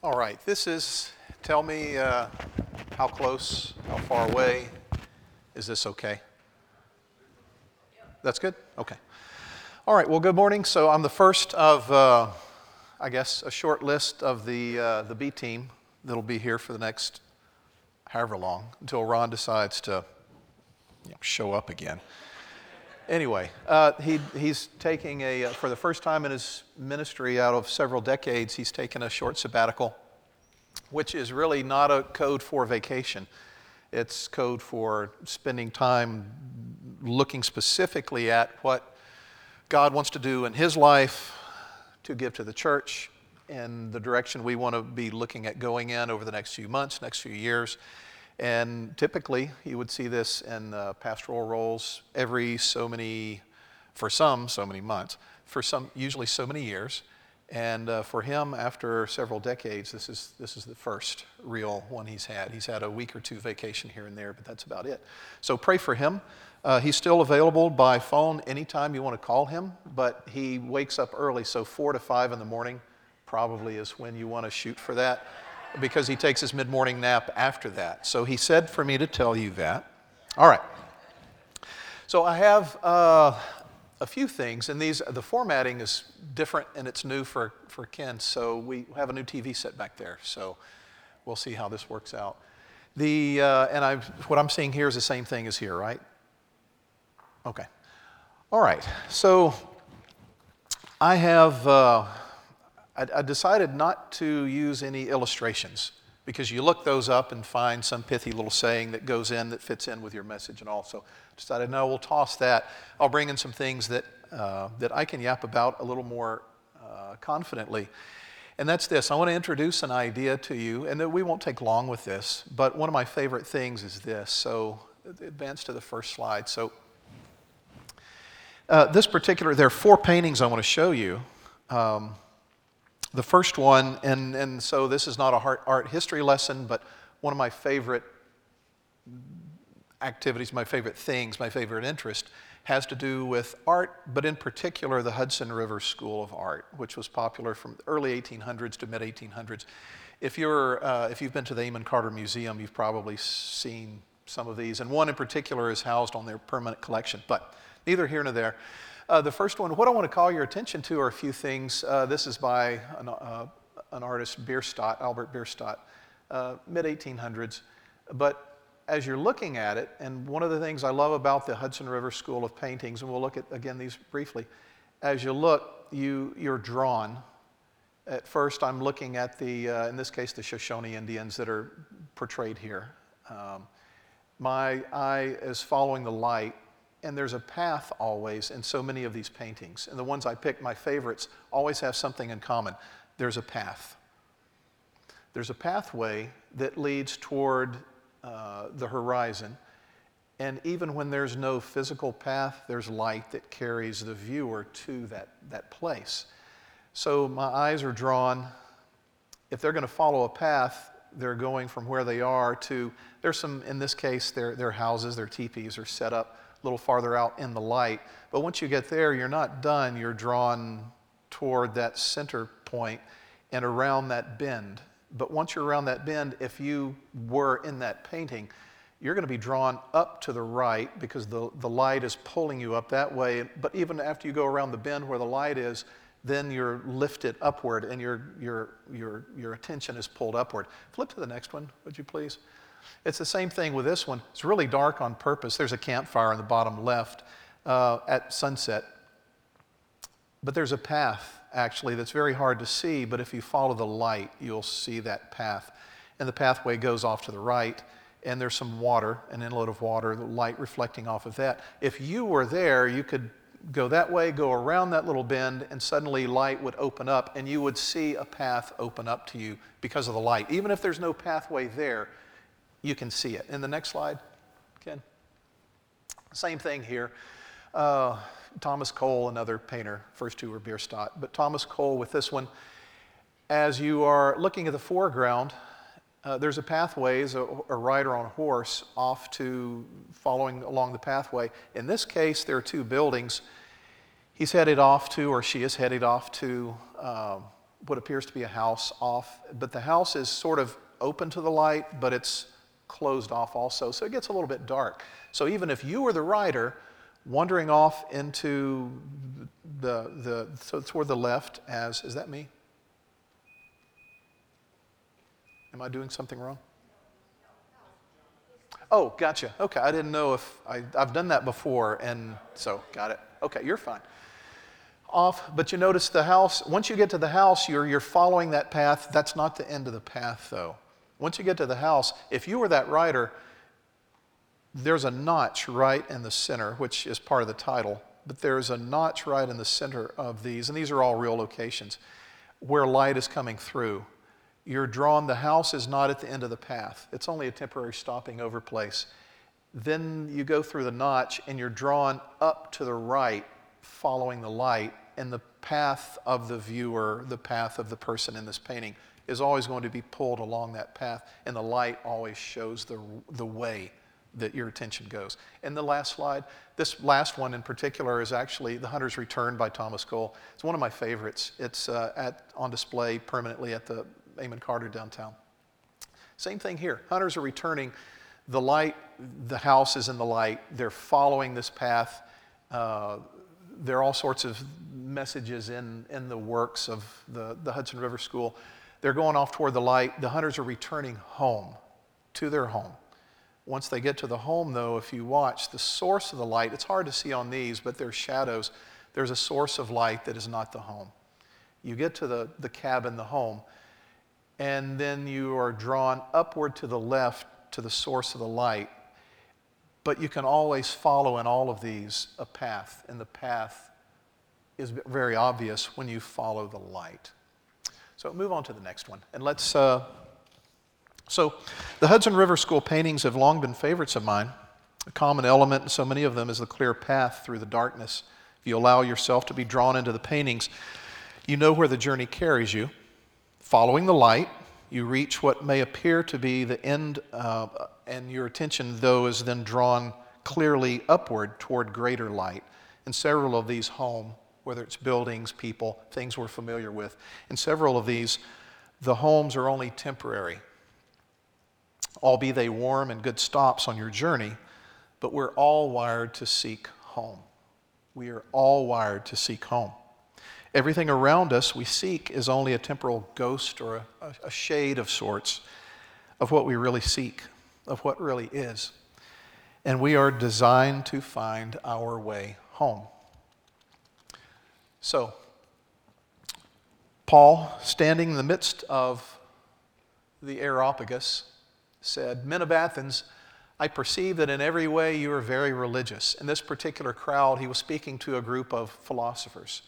All right, this is, tell me uh, how close, how far away. Is this okay? That's good? Okay. All right, well, good morning. So I'm the first of, uh, I guess, a short list of the, uh, the B team that'll be here for the next however long until Ron decides to show up again. Anyway, uh, he, he's taking a, uh, for the first time in his ministry out of several decades, he's taken a short sabbatical, which is really not a code for vacation. It's code for spending time looking specifically at what God wants to do in his life to give to the church and the direction we want to be looking at going in over the next few months, next few years. And typically, you would see this in uh, pastoral roles every so many, for some, so many months, for some, usually so many years. And uh, for him, after several decades, this is, this is the first real one he's had. He's had a week or two vacation here and there, but that's about it. So pray for him. Uh, he's still available by phone anytime you want to call him, but he wakes up early, so 4 to 5 in the morning probably is when you want to shoot for that because he takes his mid morning nap after that. So he said for me to tell you that. All right. So I have uh, a few things, and these the formatting is different and it's new for, for Ken. So we have a new TV set back there. So we'll see how this works out. The, uh, and I, what I'm seeing here is the same thing as here, right? Okay. All right. So I have. Uh, I, I decided not to use any illustrations because you look those up and find some pithy little saying that goes in that fits in with your message and all. So decided, no, we'll toss that. I'll bring in some things that, uh, that I can yap about a little more uh, confidently. And that's this I want to introduce an idea to you, and that we won't take long with this, but one of my favorite things is this. So advance to the first slide. So uh, this particular, there are four paintings I want to show you. Um, the first one, and, and so this is not a art, art history lesson, but one of my favorite activities, my favorite things, my favorite interest has to do with art, but in particular the Hudson River School of Art, which was popular from the early 1800s to mid 1800s. If, you're, uh, if you've been to the Amon Carter Museum, you've probably seen some of these, and one in particular is housed on their permanent collection, but neither here nor there. Uh, the first one, what I want to call your attention to are a few things. Uh, this is by an, uh, an artist, Bierstadt, Albert Bierstadt, uh, mid 1800s. But as you're looking at it, and one of the things I love about the Hudson River School of Paintings, and we'll look at again these briefly, as you look, you, you're drawn. At first, I'm looking at the, uh, in this case, the Shoshone Indians that are portrayed here. Um, my eye is following the light and there's a path always in so many of these paintings. And the ones I picked, my favorites, always have something in common. There's a path. There's a pathway that leads toward uh, the horizon. And even when there's no physical path, there's light that carries the viewer to that, that place. So my eyes are drawn. If they're going to follow a path, they're going from where they are to, there's some, in this case, their, their houses, their teepees are set up little farther out in the light. But once you get there, you're not done. You're drawn toward that center point and around that bend. But once you're around that bend, if you were in that painting, you're going to be drawn up to the right because the, the light is pulling you up that way. But even after you go around the bend where the light is, then you're lifted upward and your, your, your, your attention is pulled upward. Flip to the next one, would you please? It's the same thing with this one. It's really dark on purpose. There's a campfire in the bottom left uh, at sunset. But there's a path, actually, that's very hard to see, but if you follow the light, you'll see that path. And the pathway goes off to the right, and there's some water, an inlet of water, the light reflecting off of that. If you were there, you could go that way, go around that little bend, and suddenly light would open up, and you would see a path open up to you because of the light. Even if there's no pathway there, you can see it. In the next slide, Ken. Same thing here. Uh, Thomas Cole, another painter, first two were Bierstadt, but Thomas Cole with this one. As you are looking at the foreground, uh, there's a pathways, a, a rider on a horse off to following along the pathway. In this case, there are two buildings. He's headed off to, or she is headed off to, um, what appears to be a house off, but the house is sort of open to the light, but it's closed off also, so it gets a little bit dark. So even if you were the rider, wandering off into the, the so toward the left as, is that me? Am I doing something wrong? Oh, gotcha. Okay, I didn't know if I, I've done that before, and so got it. Okay, you're fine. Off, but you notice the house, once you get to the house, you're, you're following that path. That's not the end of the path, though. Once you get to the house, if you were that rider, there's a notch right in the center, which is part of the title, but there's a notch right in the center of these, and these are all real locations, where light is coming through. You're drawn, the house is not at the end of the path, it's only a temporary stopping over place. Then you go through the notch and you're drawn up to the right, following the light, and the path of the viewer, the path of the person in this painting, is always going to be pulled along that path, and the light always shows the, the way that your attention goes. And the last slide, this last one in particular is actually The Hunter's Return by Thomas Cole. It's one of my favorites. It's uh, at, on display permanently at the Amon Carter downtown. Same thing here. Hunters are returning. The light, the house is in the light. They're following this path. Uh, there are all sorts of messages in, in the works of the, the Hudson River School. They're going off toward the light. The hunters are returning home to their home. Once they get to the home, though, if you watch the source of the light, it's hard to see on these, but there's shadows. There's a source of light that is not the home. You get to the, the cabin, the home, and then you are drawn upward to the left to the source of the light. But you can always follow in all of these a path, and the path is very obvious when you follow the light. So move on to the next one, and let's. Uh, so, the Hudson River School paintings have long been favorites of mine. A common element in so many of them is the clear path through the darkness. If you allow yourself to be drawn into the paintings, you know where the journey carries you. Following the light, you reach what may appear to be the end, uh, and your attention, though, is then drawn clearly upward toward greater light. And several of these home, whether it's buildings, people, things we're familiar with, in several of these, the homes are only temporary all be they warm and good stops on your journey, but we're all wired to seek home. We are all wired to seek home. Everything around us we seek is only a temporal ghost or a, a shade of sorts of what we really seek, of what really is. And we are designed to find our way home. So, Paul, standing in the midst of the Areopagus, said, Men of Athens, I perceive that in every way you are very religious. In this particular crowd, he was speaking to a group of philosophers.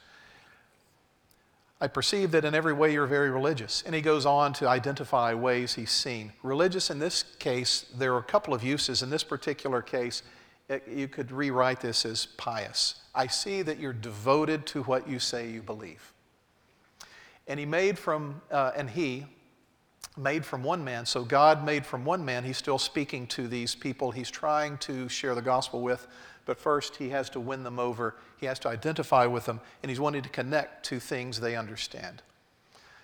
I perceive that in every way you're very religious. And he goes on to identify ways he's seen. Religious in this case, there are a couple of uses. In this particular case, it, you could rewrite this as pious. I see that you're devoted to what you say you believe. And he made from, uh, and he, made from one man. So God made from one man. He's still speaking to these people he's trying to share the gospel with. But first, he has to win them over. He has to identify with them, and he's wanting to connect to things they understand.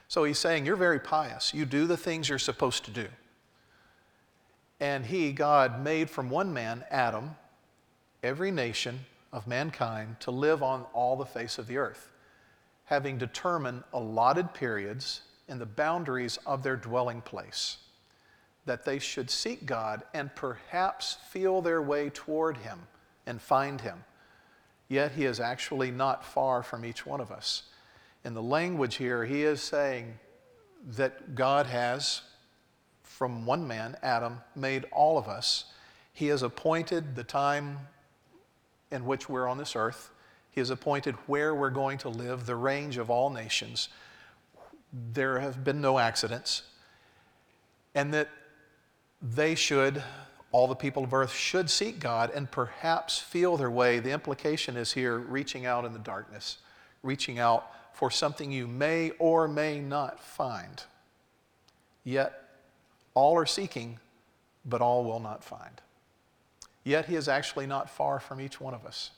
So he's saying, You're very pious. You do the things you're supposed to do. And he, God, made from one man, Adam, every nation of mankind to live on all the face of the earth, having determined allotted periods in the boundaries of their dwelling place, that they should seek God and perhaps feel their way toward Him and find Him. Yet He is actually not far from each one of us. In the language here, He is saying that God has, from one man, Adam, made all of us. He has appointed the time in which we're on this earth. He has appointed where we're going to live, the range of all nations there have been no accidents, and that they should, all the people of earth should seek God and perhaps feel their way. The implication is here reaching out in the darkness, reaching out for something you may or may not find. Yet all are seeking, but all will not find. Yet he is actually not far from each one of us.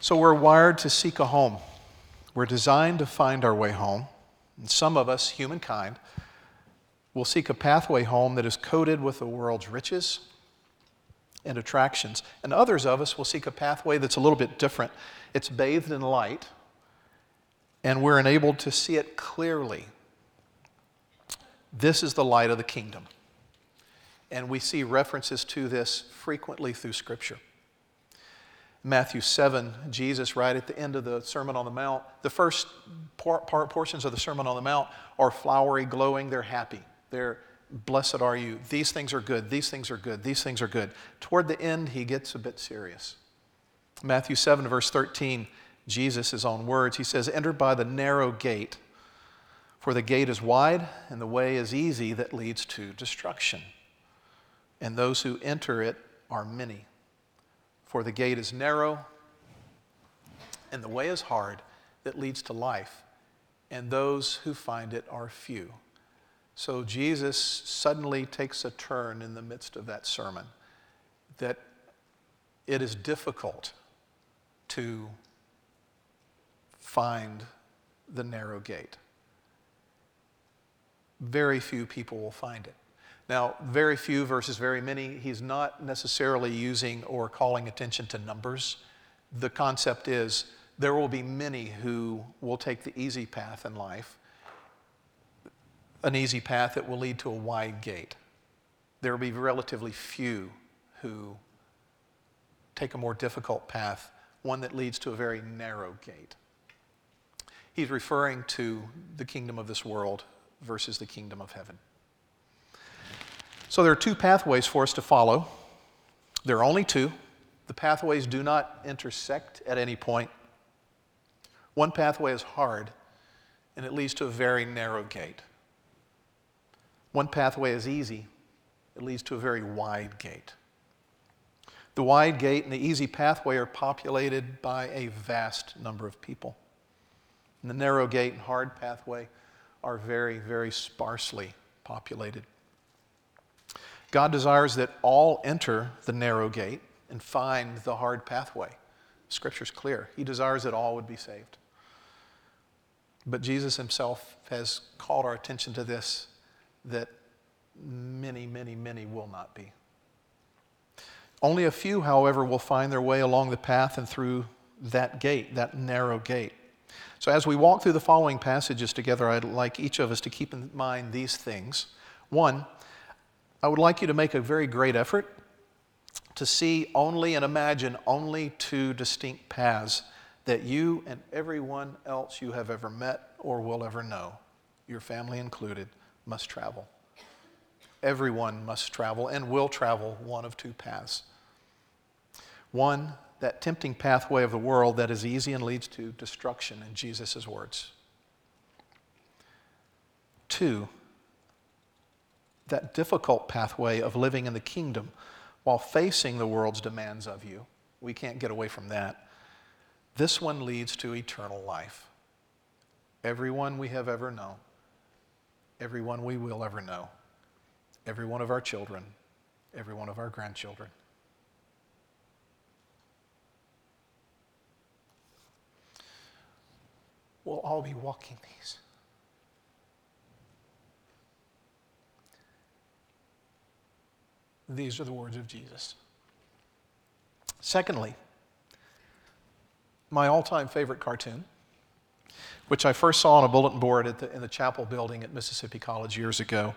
So we're wired to seek a home. We're designed to find our way home. And some of us, humankind, will seek a pathway home that is coated with the world's riches and attractions. And others of us will seek a pathway that's a little bit different. It's bathed in light, and we're enabled to see it clearly. This is the light of the kingdom. And we see references to this frequently through Scripture. Matthew 7, Jesus, right at the end of the Sermon on the Mount, the first part, part, portions of the Sermon on the Mount are flowery, glowing, they're happy. They're blessed are you. These things are good. These things are good. These things are good. Toward the end, he gets a bit serious. Matthew 7, verse 13, Jesus' his own words, he says, Enter by the narrow gate, for the gate is wide and the way is easy that leads to destruction. And those who enter it are many. For the gate is narrow and the way is hard that leads to life, and those who find it are few. So Jesus suddenly takes a turn in the midst of that sermon that it is difficult to find the narrow gate. Very few people will find it. Now, very few versus very many, he's not necessarily using or calling attention to numbers. The concept is there will be many who will take the easy path in life an easy path that will lead to a wide gate. There will be relatively few who take a more difficult path, one that leads to a very narrow gate. He's referring to the kingdom of this world versus the kingdom of heaven. So there are two pathways for us to follow. There are only two. The pathways do not intersect at any point. One pathway is hard, and it leads to a very narrow gate. One pathway is easy, it leads to a very wide gate. The wide gate and the easy pathway are populated by a vast number of people. And the narrow gate and hard pathway are very, very sparsely populated. God desires that all enter the narrow gate and find the hard pathway. Scripture's clear. He desires that all would be saved. But Jesus himself has called our attention to this that many, many, many will not be. Only a few, however, will find their way along the path and through that gate, that narrow gate. So, as we walk through the following passages together, I'd like each of us to keep in mind these things. One, I would like you to make a very great effort to see only and imagine only two distinct paths that you and everyone else you have ever met or will ever know, your family included, must travel. Everyone must travel and will travel one of two paths. One, that tempting pathway of the world that is easy and leads to destruction, in Jesus' words. Two, that difficult pathway of living in the kingdom while facing the world's demands of you. We can't get away from that. This one leads to eternal life. Everyone we have ever known everyone we will ever know, every one of our children, every one of our grandchildren. We'll all be walking these. These are the words of Jesus. Secondly, my all time favorite cartoon which I first saw on a bulletin board the, in the chapel building at Mississippi College years ago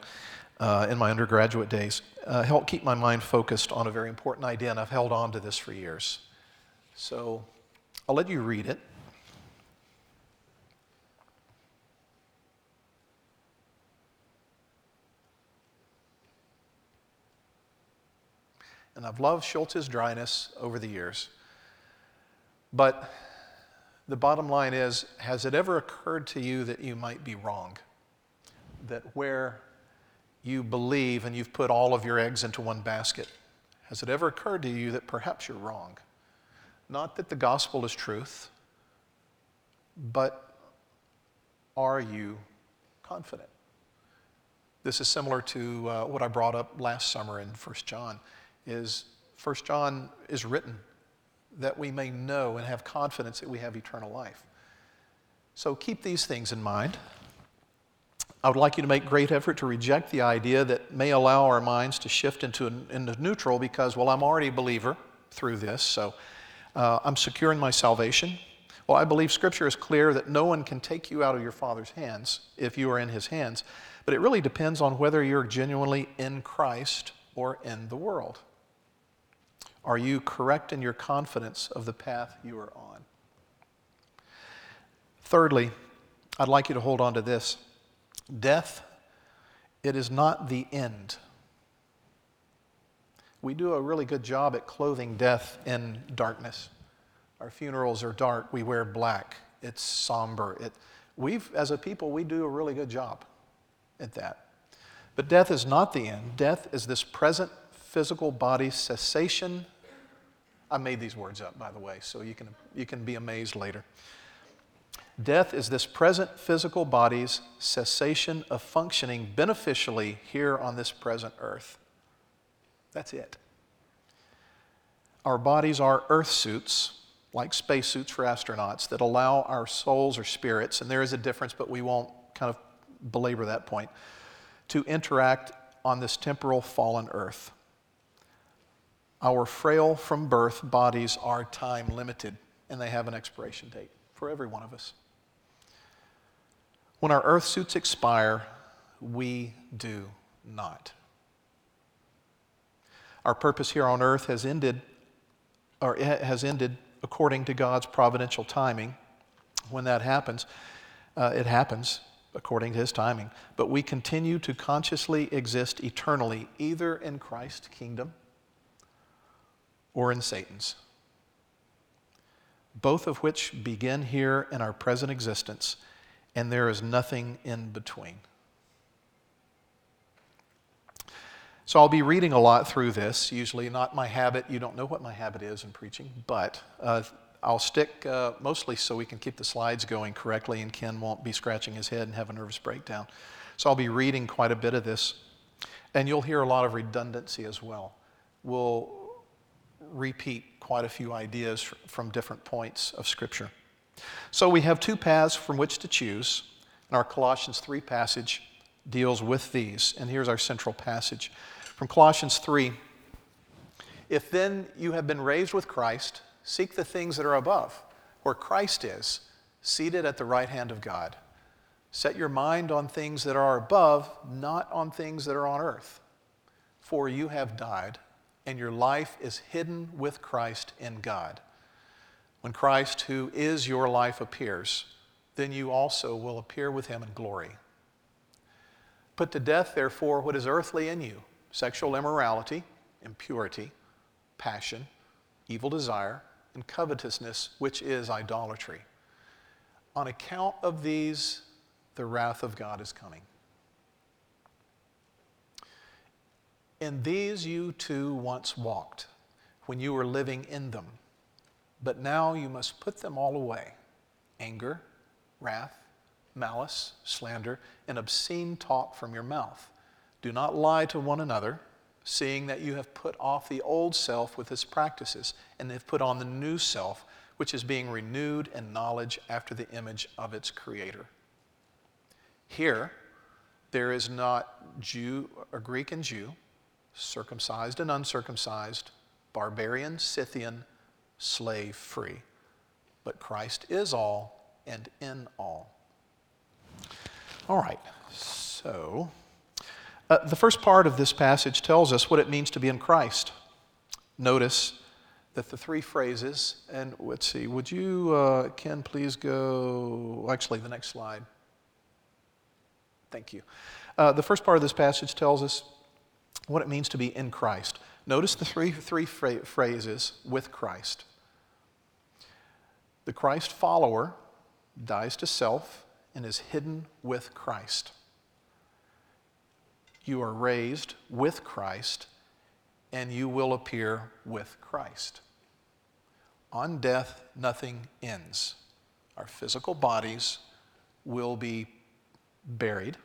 uh, in my undergraduate days, uh, helped keep my mind focused on a very important idea, and I've held on to this for years. So I'll let you read it. And I've loved Schulz's dryness over the years. But the bottom line is has it ever occurred to you that you might be wrong? That where you believe and you've put all of your eggs into one basket, has it ever occurred to you that perhaps you're wrong? Not that the gospel is truth, but are you confident? This is similar to uh, what I brought up last summer in 1 John is 1 John is written that we may know and have confidence that we have eternal life. So keep these things in mind. I would like you to make great effort to reject the idea that may allow our minds to shift into, into neutral because, well, I'm already a believer through this, so uh, I'm secure in my salvation. Well, I believe Scripture is clear that no one can take you out of your Father's hands if you are in His hands, but it really depends on whether you're genuinely in Christ or in the world. Are you correct in your confidence of the path you are on? Thirdly, I'd like you to hold on to this death, it is not the end. We do a really good job at clothing death in darkness. Our funerals are dark, we wear black, it's somber. It, we've, as a people, we do a really good job at that. But death is not the end. Death is this present physical body cessation. I made these words up, by the way, so you can, you can be amazed later. Death is this present physical body's cessation of functioning beneficially here on this present earth. That's it. Our bodies are earth suits, like spacesuits for astronauts, that allow our souls or spirits, and there is a difference, but we won't kind of belabor that point, to interact on this temporal fallen earth. Our frail from birth bodies are time limited, and they have an expiration date for every one of us. When our earth suits expire, we do not. Our purpose here on earth has ended, or has ended according to God's providential timing. When that happens, uh, it happens according to His timing. But we continue to consciously exist eternally, either in Christ's kingdom or in Satan's, both of which begin here in our present existence and there is nothing in between. So I'll be reading a lot through this, usually not my habit. You don't know what my habit is in preaching, but uh, I'll stick uh, mostly so we can keep the slides going correctly and Ken won't be scratching his head and have a nervous breakdown. So I'll be reading quite a bit of this, and you'll hear a lot of redundancy as well. We'll repeat quite a few ideas from different points of Scripture. So we have two paths from which to choose, and our Colossians 3 passage deals with these. And here's our central passage from Colossians 3 If then you have been raised with Christ, seek the things that are above, where Christ is, seated at the right hand of God. Set your mind on things that are above, not on things that are on earth. For you have died, and your life is hidden with Christ in God. When Christ, who is your life, appears, then you also will appear with him in glory. Put to death, therefore, what is earthly in you sexual immorality, impurity, passion, evil desire, and covetousness, which is idolatry. On account of these, the wrath of God is coming. In these you too once walked when you were living in them. But now you must put them all away anger, wrath, malice, slander, and obscene talk from your mouth. Do not lie to one another, seeing that you have put off the old self with its practices, and have put on the new self, which is being renewed in knowledge after the image of its creator. Here, there is not Jew or Greek and Jew, circumcised and uncircumcised, barbarian, Scythian, slave free. But Christ is all and in all. All right, so uh, the first part of this passage tells us what it means to be in Christ. Notice that the three phrases, and let's see, would you, uh, Ken, please go, actually, the next slide. Thank you. Uh, the first part of this passage tells us what it means to be in Christ. Notice the three, three phrases with Christ. The Christ follower dies to self and is hidden with Christ. You are raised with Christ and you will appear with Christ. On death, nothing ends. Our physical bodies will be buried,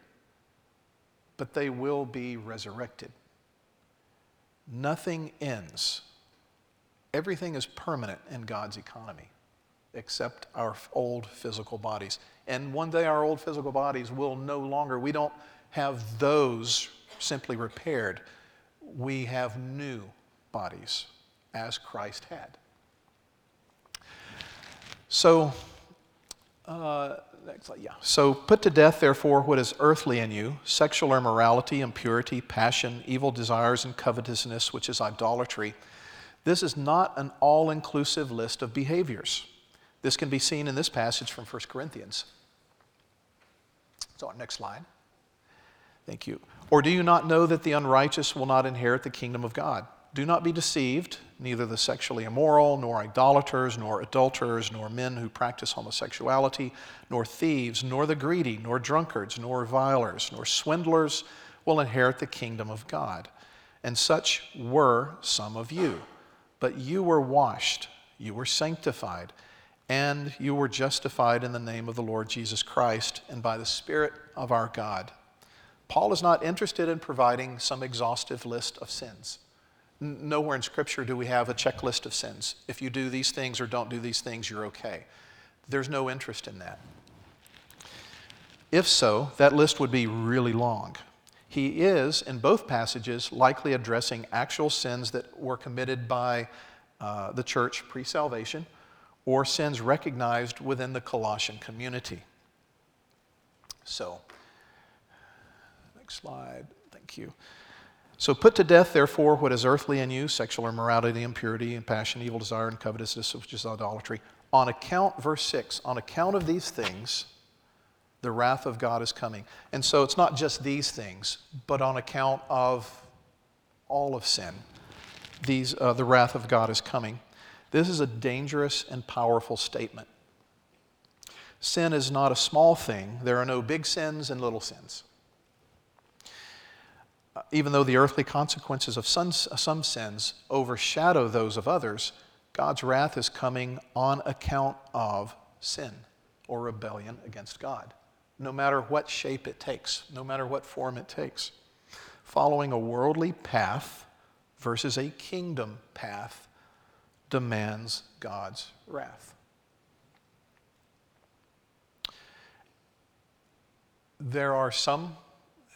but they will be resurrected. Nothing ends. Everything is permanent in God's economy. except our old physical bodies. And one day our old physical bodies will no longer, we don't have those simply repaired. We have new bodies as Christ had. So, uh, next slide, yeah. So put to death, therefore, what is earthly in you sexual immorality, impurity, passion, evil desires, and covetousness, which is idolatry. This is not an all inclusive list of behaviors. This can be seen in this passage from 1 Corinthians. So, our next slide. Thank you. Or do you not know that the unrighteous will not inherit the kingdom of God? Do not be deceived. Neither the sexually immoral, nor idolaters, nor adulterers, nor men who practice homosexuality, nor thieves, nor the greedy, nor drunkards, nor revilers, nor swindlers will inherit the kingdom of God. And such were some of you. But you were washed, you were sanctified, and you were justified in the name of the Lord Jesus Christ and by the Spirit of our God. Paul is not interested in providing some exhaustive list of sins. Nowhere in Scripture do we have a checklist of sins. If you do these things or don't do these things, you're okay. There's no interest in that. If so, that list would be really long. He is, in both passages, likely addressing actual sins that were committed by uh, the church pre salvation or sins recognized within the Colossian community. So, next slide. Thank you. So put to death, therefore, what is earthly in you sexual immorality, impurity, and passion, evil desire, and covetousness, which is idolatry. On account, verse 6, on account of these things, the wrath of God is coming. And so it's not just these things, but on account of all of sin, these, uh, the wrath of God is coming. This is a dangerous and powerful statement. Sin is not a small thing, there are no big sins and little sins even though the earthly consequences of some, some sins overshadow those of others, God's wrath is coming on account of sin or rebellion against God, no matter what shape it takes, no matter what form it takes. Following a worldly path versus a kingdom path demands God's wrath. There are some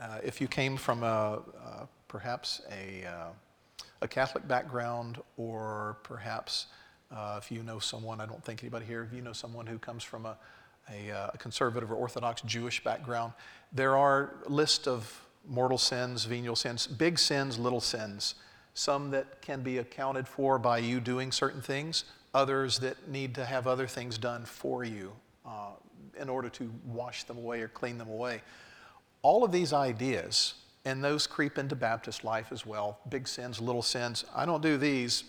uh, if you came from a, uh, perhaps a, uh, a Catholic background, or perhaps uh, if you know someone, I don't think anybody here, if you know someone who comes from a, a, uh, a conservative or Orthodox Jewish background, there are lists of mortal sins, venial sins, big sins, little sins, some that can be accounted for by you doing certain things, others that need to have other things done for you uh, in order to wash them away or clean them away. All of these ideas, and those creep into Baptist life as well big sins, little sins. I don't do these.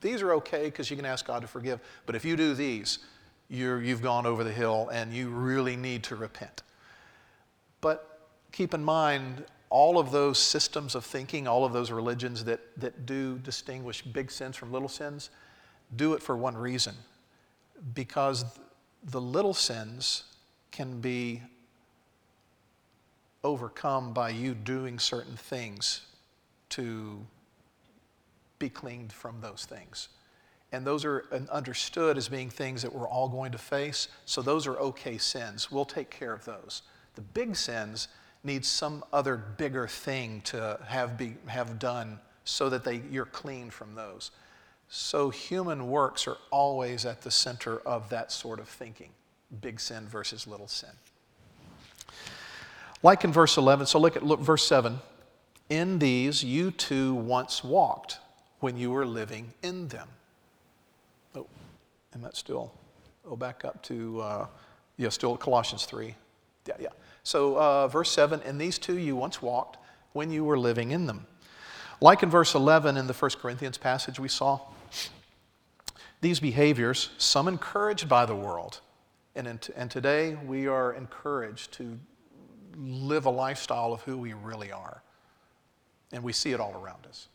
These are okay because you can ask God to forgive. But if you do these, you're, you've gone over the hill and you really need to repent. But keep in mind, all of those systems of thinking, all of those religions that, that do distinguish big sins from little sins, do it for one reason because the little sins can be overcome by you doing certain things to be cleaned from those things. And those are understood as being things that we're all going to face. So those are okay sins. We'll take care of those. The big sins need some other bigger thing to have, be, have done so that they, you're clean from those. So human works are always at the center of that sort of thinking big sin versus little sin. Like in verse 11, so look at look, verse 7. In these you too once walked when you were living in them. Oh, and that's still, oh, back up to, uh, yeah, still Colossians 3. Yeah, yeah. So, uh, verse 7 In these two you once walked when you were living in them. Like in verse 11 in the 1 Corinthians passage we saw, these behaviors, some encouraged by the world, and, in, and today we are encouraged to live a lifestyle of who we really are. And we see it all around us.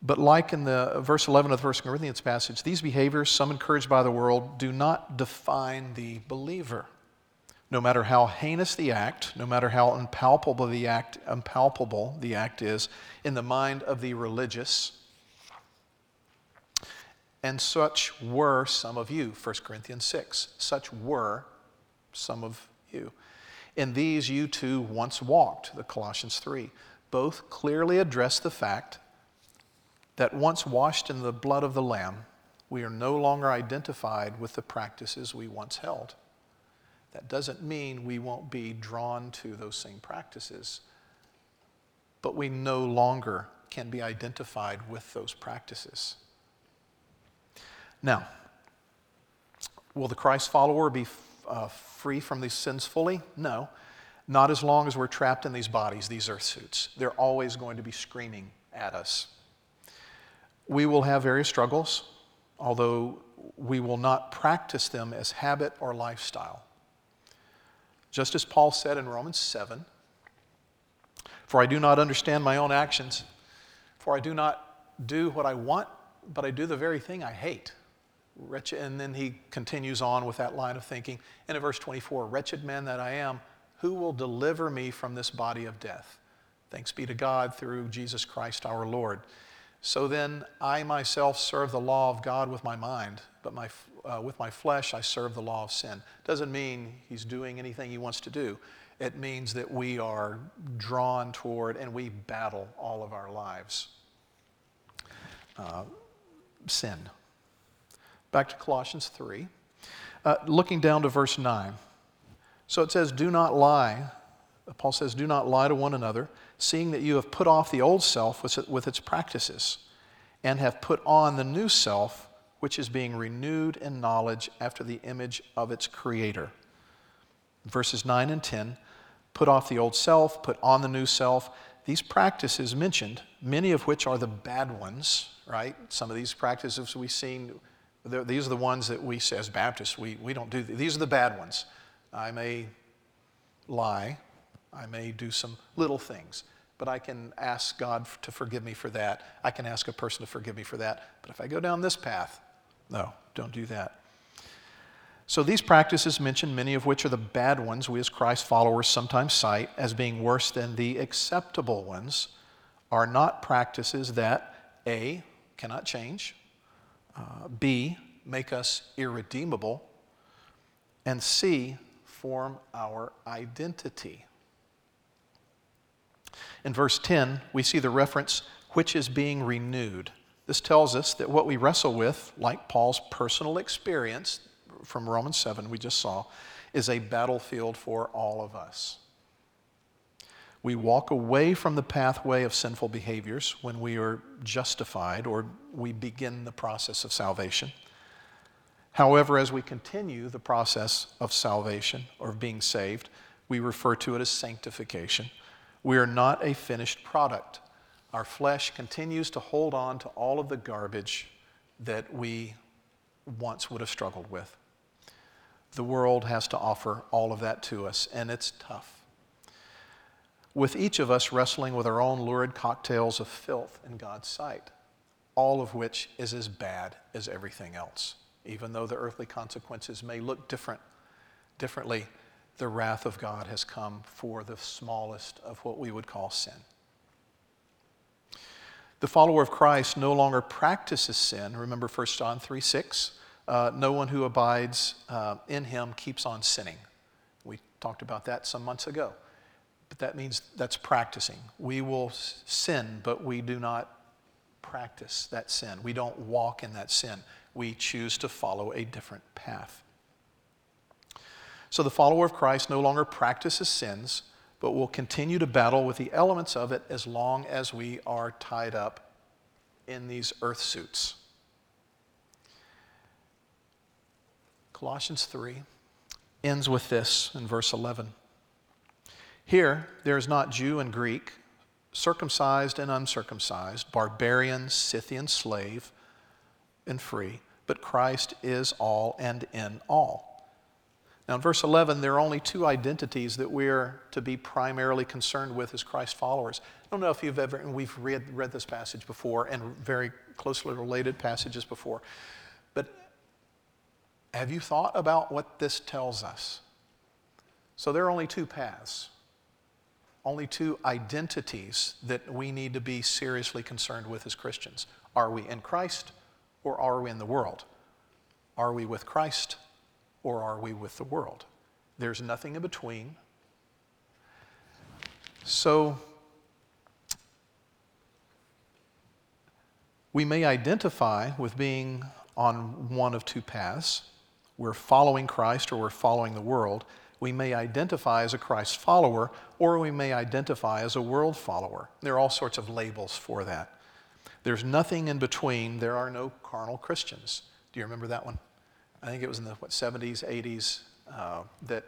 But like in the uh, verse 11 of the 1 Corinthians passage, these behaviors, some encouraged by the world, do not define the believer. No matter how heinous the act, no matter how impalpable the act, impalpable the act is in the mind of the religious, And such were some of you, 1 Corinthians 6. Such were some of you. In these you too once walked, the Colossians 3. Both clearly address the fact that once washed in the blood of the Lamb, we are no longer identified with the practices we once held. That doesn't mean we won't be drawn to those same practices, but we no longer can be identified with those practices. Now, will the Christ follower be uh, free from these sins fully? No. Not as long as we're trapped in these bodies, these earth suits. They're always going to be screaming at us. We will have various struggles, although we will not practice them as habit or lifestyle. Just as Paul said in Romans 7 For I do not understand my own actions, for I do not do what I want, but I do the very thing I hate. Wretched, and then he continues on with that line of thinking. And in verse 24, wretched man that I am, who will deliver me from this body of death? Thanks be to God through Jesus Christ our Lord. So then, I myself serve the law of God with my mind, but my, uh, with my flesh I serve the law of sin. Doesn't mean he's doing anything he wants to do. It means that we are drawn toward and we battle all of our lives. Uh, sin. Back to Colossians 3. Uh, looking down to verse 9. So it says, Do not lie. Paul says, Do not lie to one another, seeing that you have put off the old self with its practices, and have put on the new self, which is being renewed in knowledge after the image of its creator. Verses 9 and 10 put off the old self, put on the new self. These practices mentioned, many of which are the bad ones, right? Some of these practices we've seen these are the ones that we, as Baptists, we, we don't do. These are the bad ones. I may lie. I may do some little things. But I can ask God to forgive me for that. I can ask a person to forgive me for that. But if I go down this path, no, don't do that. So these practices mentioned, many of which are the bad ones, we as Christ followers sometimes cite as being worse than the acceptable ones, are not practices that A, cannot change, B, make us irredeemable, and C, form our identity. In verse 10, we see the reference, which is being renewed. This tells us that what we wrestle with, like Paul's personal experience from Romans 7, we just saw, is a battlefield for all of us. We walk away from the pathway of sinful behaviors when we are justified or we begin the process of salvation. However, as we continue the process of salvation or being saved, we refer to it as sanctification. We are not a finished product. Our flesh continues to hold on to all of the garbage that we once would have struggled with. The world has to offer all of that to us, and it's tough with each of us wrestling with our own lurid cocktails of filth in God's sight, all of which is as bad as everything else. Even though the earthly consequences may look different, differently, the wrath of God has come for the smallest of what we would call sin. The follower of Christ no longer practices sin. Remember 1 John 3 6. Uh, no one who abides uh, in him keeps on sinning. We talked about that some months ago. That means that's practicing. We will sin, but we do not practice that sin. We don't walk in that sin. We choose to follow a different path. So the follower of Christ no longer practices sins, but will continue to battle with the elements of it as long as we are tied up in these earth suits. Colossians 3 ends with this in verse 11. Here, there is not Jew and Greek, circumcised and uncircumcised, barbarian, Scythian, slave, and free, but Christ is all and in all. Now, in verse 11, there are only two identities that we're to be primarily concerned with as Christ followers. I don't know if you've ever, and we've read, read this passage before and very closely related passages before, but have you thought about what this tells us? So there are only two paths only two identities that we need to be seriously concerned with as Christians. Are we in Christ or are we in the world? Are we with Christ or are we with the world? There's nothing in between. So, we may identify with being on one of two paths. We're following Christ or we're following the world. We may identify as a Christ follower or we may identify as a world follower. There are all sorts of labels for that. There's nothing in between. There are no carnal Christians. Do you remember that one? I think it was in the what, 70s, 80s uh, that,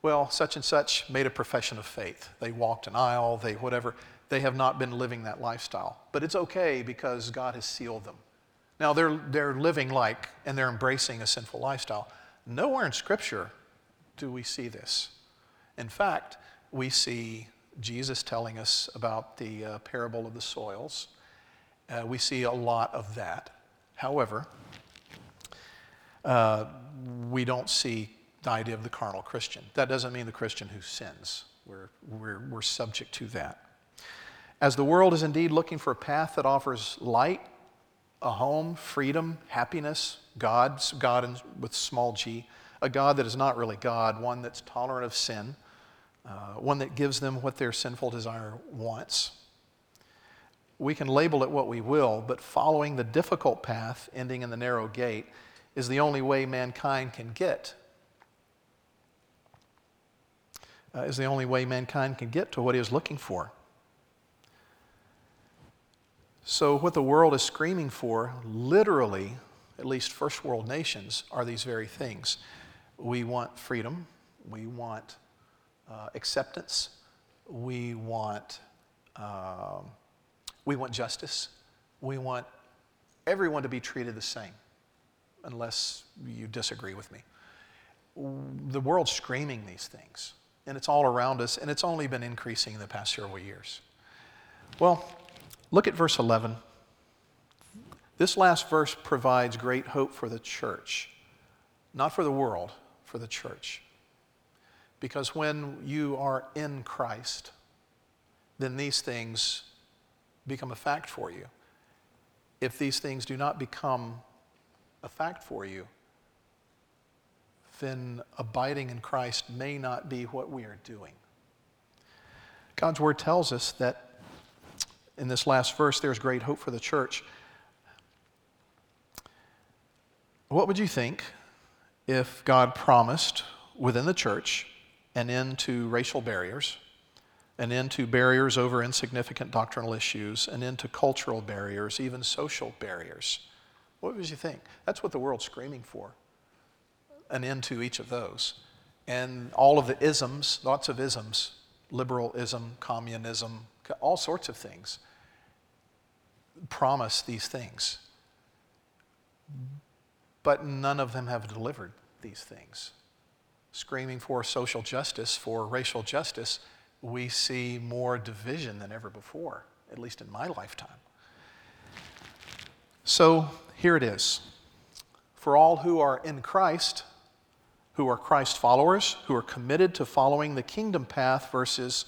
well, such and such made a profession of faith. They walked an aisle, they whatever. They have not been living that lifestyle. But it's okay because God has sealed them. Now they're, they're living like and they're embracing a sinful lifestyle. Nowhere in Scripture do we see this. In fact, we see Jesus telling us about the uh, parable of the soils. Uh, we see a lot of that. However, uh, we don't see the idea of the carnal Christian. That doesn't mean the Christian who sins. We're, we're, we're subject to that. As the world is indeed looking for a path that offers light, a home, freedom, happiness, God's, God with small g, a God that is not really God, one that's tolerant of sin, uh, one that gives them what their sinful desire wants. We can label it what we will, but following the difficult path ending in the narrow gate is the only way mankind can get. Uh, is the only way mankind can get to what he is looking for. So, what the world is screaming for, literally, at least first world nations, are these very things. We want freedom. We want uh, acceptance. We want, uh, we want justice. We want everyone to be treated the same, unless you disagree with me. The world's screaming these things, and it's all around us, and it's only been increasing in the past several years. Well, look at verse 11. This last verse provides great hope for the church, not for the world, for the church. Because when you are in Christ, then these things become a fact for you. If these things do not become a fact for you, then abiding in Christ may not be what we are doing. God's word tells us that in this last verse, there's great hope for the church. What would you think if God promised within the church an end to racial barriers, an end to barriers over insignificant doctrinal issues, an end to cultural barriers, even social barriers. What would you think? That's what the world's screaming for an end to each of those. And all of the isms, lots of isms, liberalism, communism, all sorts of things, promise these things. But none of them have delivered these things. Screaming for social justice, for racial justice, we see more division than ever before, at least in my lifetime. So here it is. For all who are in Christ, who are Christ followers, who are committed to following the kingdom path versus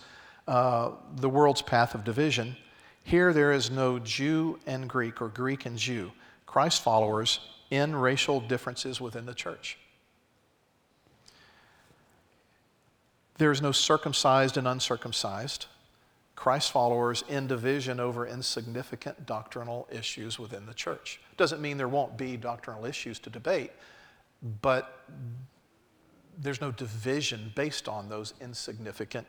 uh, the world's path of division, here there is no Jew and Greek or Greek and Jew. Christ followers in racial differences within the church. There is no circumcised and uncircumcised. Christ followers in division over insignificant doctrinal issues within the church. Doesn't mean there won't be doctrinal issues to debate, but there's no division based on those insignificant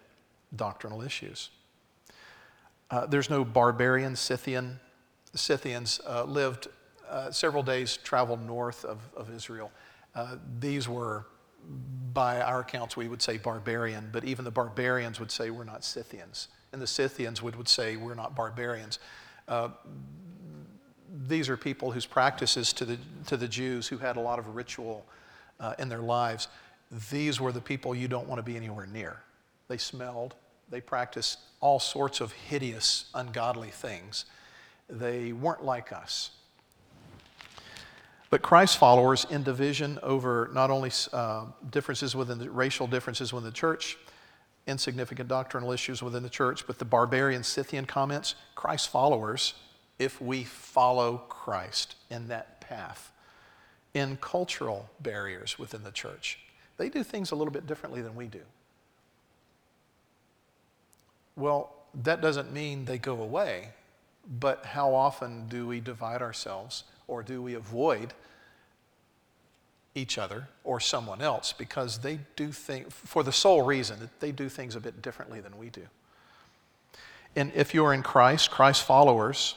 doctrinal issues. Uh, there's no barbarian Scythian. Scythians uh, lived uh, several days travel north of, of Israel. Uh, these were, by our accounts, we would say barbarian, but even the barbarians would say we're not Scythians. And the Scythians would, would say we're not barbarians. Uh, these are people whose practices to the, to the Jews who had a lot of ritual uh, in their lives. These were the people you don't want to be anywhere near. They smelled, they practiced all sorts of hideous, ungodly things. They weren't like us. But Christ followers in division over not only uh, differences within the racial differences within the church, insignificant doctrinal issues within the church, but the barbarian Scythian comments, Christ followers, if we follow Christ in that path. In cultural barriers within the church, they do things a little bit differently than we do. Well, that doesn't mean they go away, but how often do we divide ourselves or do we avoid each other or someone else because they do things for the sole reason that they do things a bit differently than we do? And if you're in Christ, Christ followers,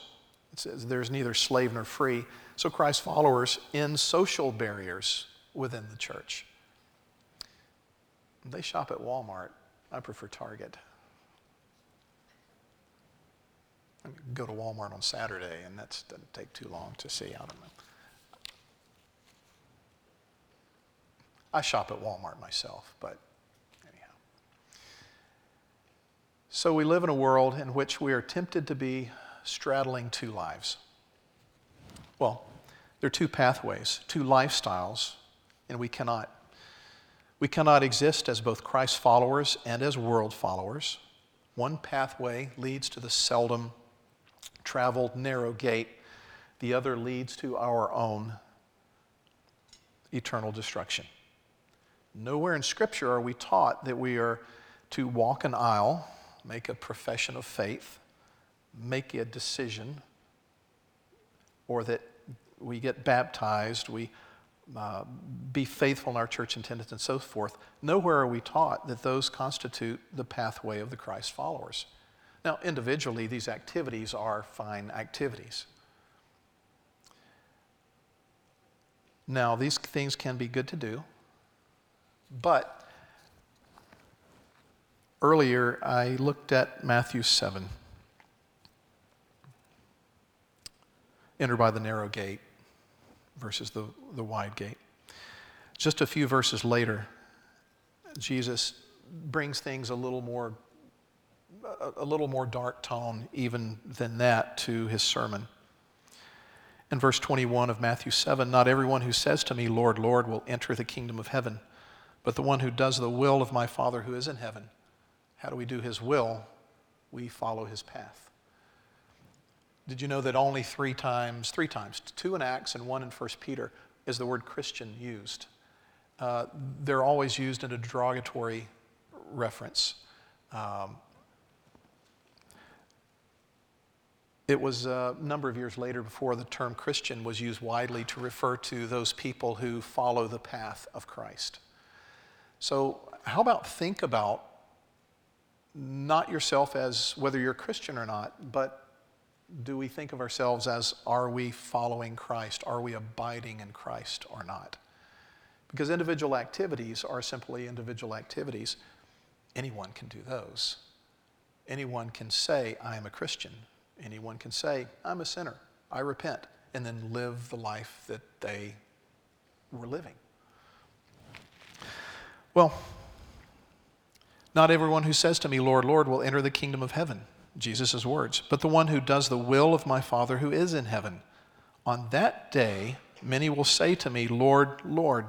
it says there's neither slave nor free. So Christ followers in social barriers within the church. They shop at Walmart. I prefer Target. I go to Walmart on Saturday, and that doesn't take too long to see. I don't know. I shop at Walmart myself, but anyhow. So we live in a world in which we are tempted to be straddling two lives. Well, there are two pathways, two lifestyles, and we cannot. We cannot exist as both Christ followers and as world followers. One pathway leads to the seldom traveled narrow gate, the other leads to our own eternal destruction. Nowhere in Scripture are we taught that we are to walk an aisle, make a profession of faith, make a decision, or that we get baptized, we uh, be faithful in our church attendance, and so forth. Nowhere are we taught that those constitute the pathway of the Christ followers. Now, individually, these activities are fine activities. Now, these things can be good to do, but earlier I looked at Matthew 7. Enter by the narrow gate versus the, the wide gate. Just a few verses later, Jesus brings things a little more a, little more dark tone even than that to his sermon. In verse 21 of Matthew 7, not everyone who says to me, Lord, Lord, will enter the kingdom of heaven, but the one who does the will of my Father who is in heaven. How do we do his will? We follow his path. Did you know that only three times, three times, two in Acts and one in 1 Peter, is the word Christian used? Uh, they're always used in a derogatory reference. Um, It was a number of years later before the term Christian was used widely to refer to those people who follow the path of Christ. So, how about think about not yourself as whether you're Christian or not, but do we think of ourselves as are we following Christ? Are we abiding in Christ or not? Because individual activities are simply individual activities. Anyone can do those. Anyone can say, I am a Christian. Anyone can say, I'm a sinner, I repent, and then live the life that they were living. Well, not everyone who says to me, Lord, Lord, will enter the kingdom of heaven, Jesus' words, but the one who does the will of my Father who is in heaven. On that day, many will say to me, Lord, Lord,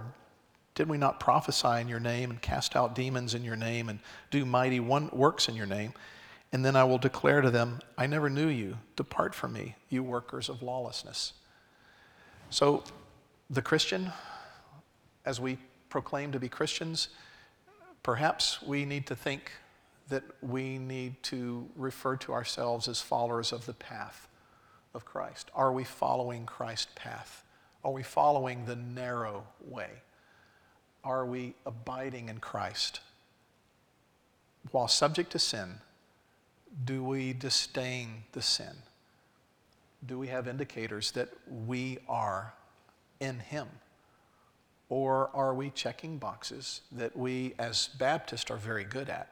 did we not prophesy in your name and cast out demons in your name and do mighty one works in your name? And then I will declare to them, I never knew you. Depart from me, you workers of lawlessness. So, the Christian, as we proclaim to be Christians, perhaps we need to think that we need to refer to ourselves as followers of the path of Christ. Are we following Christ's path? Are we following the narrow way? Are we abiding in Christ? While subject to sin, do we disdain the sin? Do we have indicators that we are in Him? Or are we checking boxes that we, as Baptists, are very good at?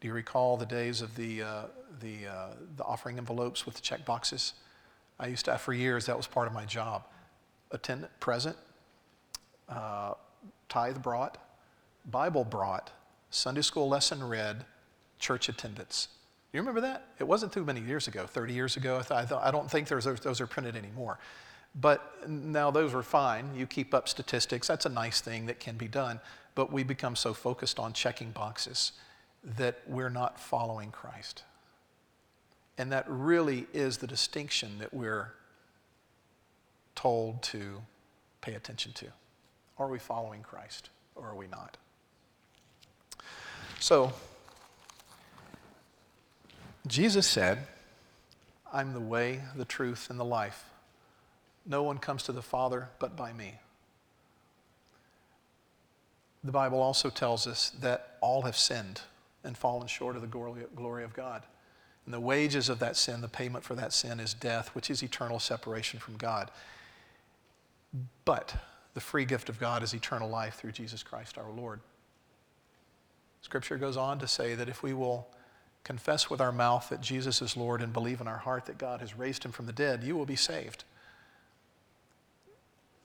Do you recall the days of the, uh, the, uh, the offering envelopes with the check boxes? I used to, have for years, that was part of my job. Attendant, present, uh, tithe brought, Bible brought, Sunday school lesson read, church attendance. You remember that? It wasn't too many years ago, 30 years ago. I, thought, I don't think those those are printed anymore. But now those are fine. You keep up statistics. That's a nice thing that can be done. But we become so focused on checking boxes that we're not following Christ. And that really is the distinction that we're told to pay attention to. Are we following Christ or are we not? So, Jesus said, I'm the way, the truth, and the life. No one comes to the Father but by me. The Bible also tells us that all have sinned and fallen short of the glory of God. And the wages of that sin, the payment for that sin, is death, which is eternal separation from God. But the free gift of God is eternal life through Jesus Christ our Lord. Scripture goes on to say that if we will confess with our mouth that Jesus is Lord and believe in our heart that God has raised him from the dead, you will be saved.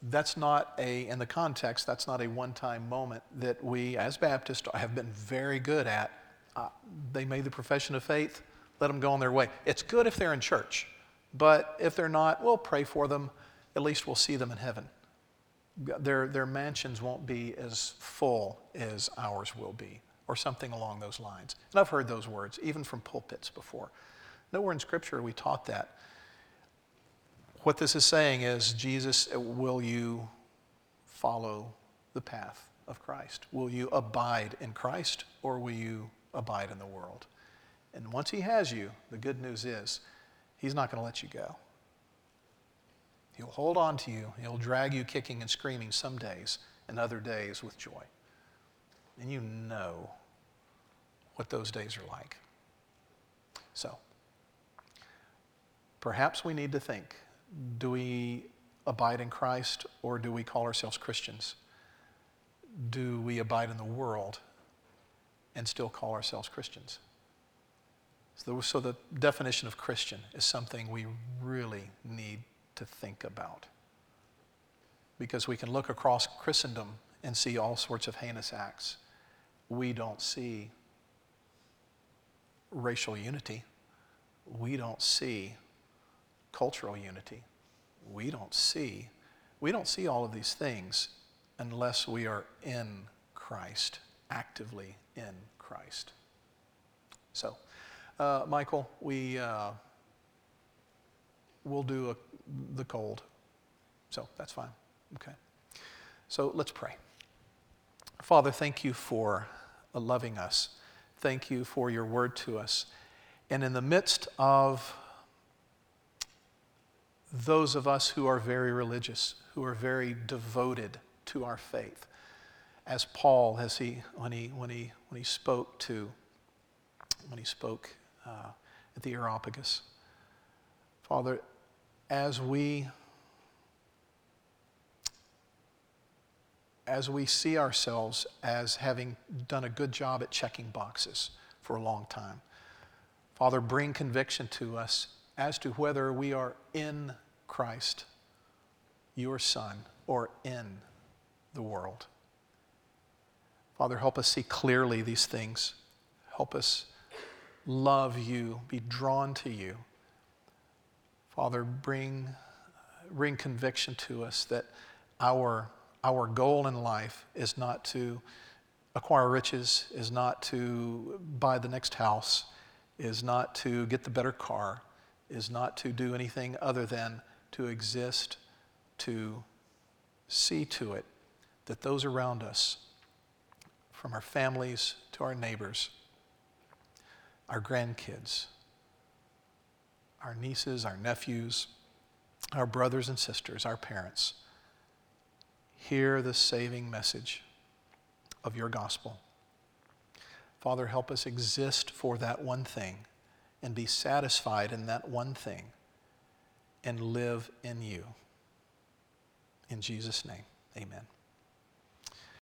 That's not a, in the context, that's not a one time moment that we as Baptists have been very good at. Uh, they made the profession of faith, let them go on their way. It's good if they're in church, but if they're not, we'll pray for them. At least we'll see them in heaven. Their, their mansions won't be as full as ours will be or something along those lines. And I've heard those words, even from pulpits before. Nowhere in Scripture are we taught that. What this is saying is, Jesus, will you follow the path of Christ? Will you abide in Christ or will you abide in the world? And once He has you, the good news is, He's not going to let you go. He'll hold on to you, He'll drag you kicking and screaming some days, and other days with joy. And you know what those days are like. So, perhaps we need to think do we abide in Christ or do we call ourselves Christians? Do we abide in the world and still call ourselves Christians? So, so the definition of Christian is something we really need to think about. Because we can look across Christendom and see all sorts of heinous acts we don't see racial unity. We don't see cultural unity. We don't see we don't see all of these things unless we are in Christ, actively in Christ. So, uh, Michael, we uh, will do a, the cold. So that's fine. Okay. So let's pray. Father, thank you for loving us. Thank you for your word to us. And in the midst of those of us who are very religious, who are very devoted to our faith, as Paul, as he, when, he, when, he, when he spoke to, when he spoke uh, at the Areopagus. Father, as we as we see ourselves as having done a good job at checking boxes for a long time. Father, bring conviction to us as to whether we are in Christ, your Son, or in the world. Father, help us see clearly these things. Help us love you, be drawn to you. Father, bring, bring conviction to us that our our goal in life is not to acquire riches, is not to buy the next house, is not to get the better car, is not to do anything other than to exist, to see to it that those around us, from our families to our neighbors, our grandkids, our nieces, our nephews, our brothers and sisters, our parents, hear the saving message of your gospel. Father, help us exist for that one thing and be satisfied in that one thing and live in you. In Jesus' name, amen.